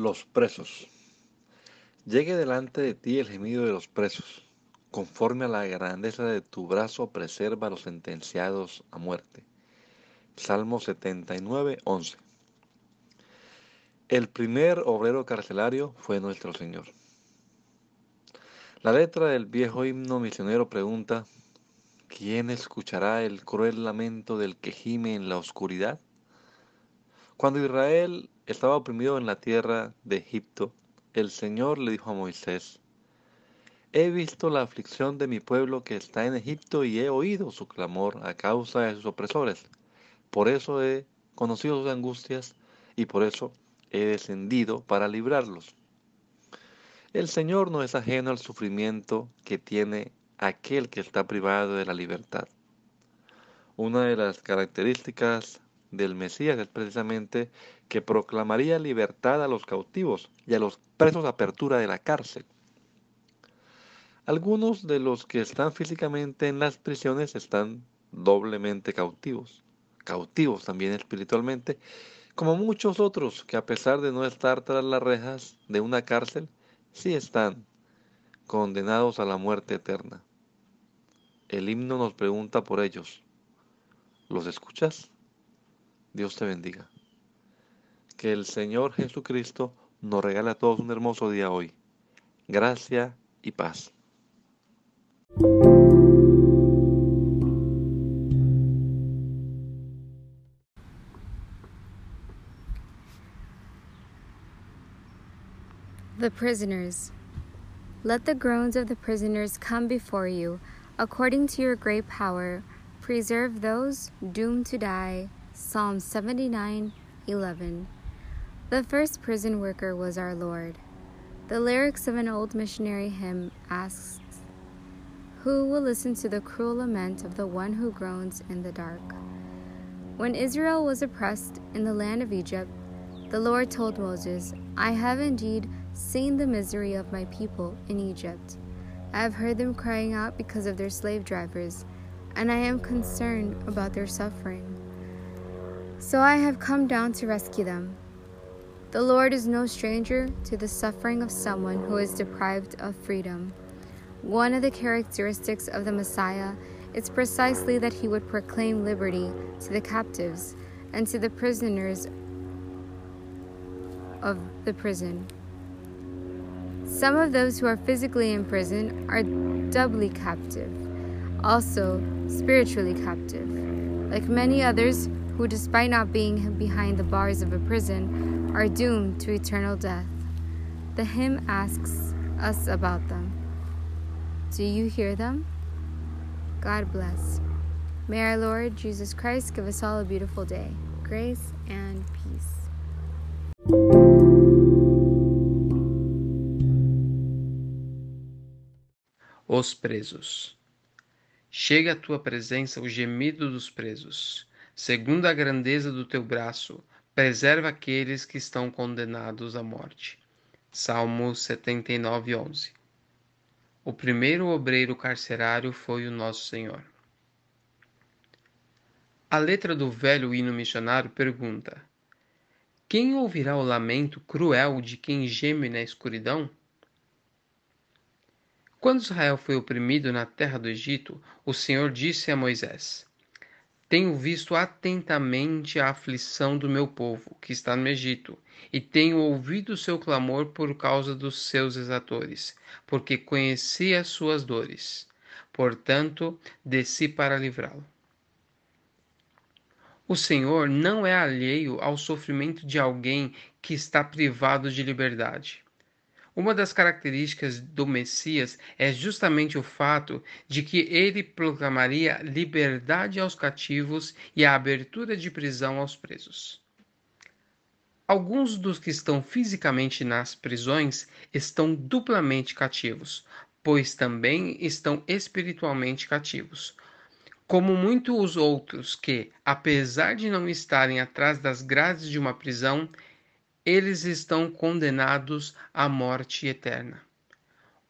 Los presos. Llegue delante de ti el gemido de los presos. Conforme a la grandeza de tu brazo, preserva a los sentenciados a muerte. Salmo 79, 11. El primer obrero carcelario fue nuestro Señor. La letra del viejo himno misionero pregunta, ¿quién escuchará el cruel lamento del que gime en la oscuridad? Cuando Israel estaba oprimido en la tierra de Egipto, el Señor le dijo a Moisés, He visto la aflicción de mi pueblo que está en Egipto y he oído su clamor a causa de sus opresores. Por eso he conocido sus angustias y por eso he descendido para librarlos. El Señor no es ajeno al sufrimiento que tiene aquel que está privado de la libertad. Una de las características del Mesías es precisamente que proclamaría libertad a los cautivos y a los presos apertura de la cárcel. Algunos de los que están físicamente en las prisiones están doblemente cautivos, cautivos también espiritualmente, como muchos otros que a pesar de no estar tras las rejas de una cárcel, sí están condenados a la muerte eterna. El himno nos pregunta por ellos. ¿Los escuchas? Dios te bendiga. Que el Señor Jesucristo nos regale a todos un hermoso día hoy. Gracia y paz. The prisoners. Let the groans of the prisoners come before you. According to your great power, preserve those doomed to die Psalm 79 11. The first prison worker was our Lord. The lyrics of an old missionary hymn asks, Who will listen to the cruel lament of the one who groans in the dark? When Israel was oppressed in the land of Egypt, the Lord told Moses, I have indeed seen the misery of my people in Egypt. I have heard them crying out because of their slave drivers, and I am concerned about their suffering. So I have come down to rescue them. The Lord is no stranger to the suffering of someone who is deprived of freedom. One of the characteristics of the Messiah is precisely that he would proclaim liberty to the captives and to the prisoners of the prison. Some of those who are physically in prison are doubly captive, also spiritually captive. Like many others, who, despite not being behind the bars of a prison, are doomed to eternal death. The hymn asks us about them. Do you hear them? God bless. May our Lord Jesus Christ give us all a beautiful day, grace and peace. Os presos. Chega à tua presença o gemido dos presos segundo a grandeza do teu braço, preserva aqueles que estão condenados à morte. Salmo 79, 11. O primeiro obreiro carcerário foi o Nosso Senhor. A letra do velho hino missionário pergunta: Quem ouvirá o lamento cruel de quem geme na escuridão? Quando Israel foi oprimido na terra do Egito, o Senhor disse a Moisés: tenho visto atentamente a aflição do meu povo, que está no Egito, e tenho ouvido o seu clamor por causa dos seus exatores, porque conheci as suas dores. Portanto, desci para livrá-lo. O Senhor não é alheio ao sofrimento de alguém que está privado de liberdade. Uma das características do Messias é justamente o fato de que ele proclamaria liberdade aos cativos e a abertura de prisão aos presos. Alguns dos que estão fisicamente nas prisões estão duplamente cativos, pois também estão espiritualmente cativos. Como muitos outros que, apesar de não estarem atrás das grades de uma prisão, eles estão condenados à morte eterna.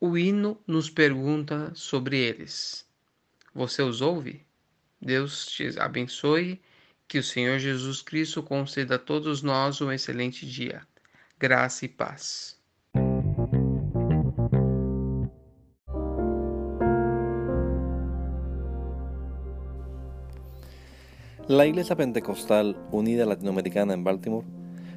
O hino nos pergunta sobre eles. Você os ouve? Deus te abençoe, que o Senhor Jesus Cristo conceda a todos nós um excelente dia. Graça e paz. La Iglesia Pentecostal Unida Latinoamericana en Baltimore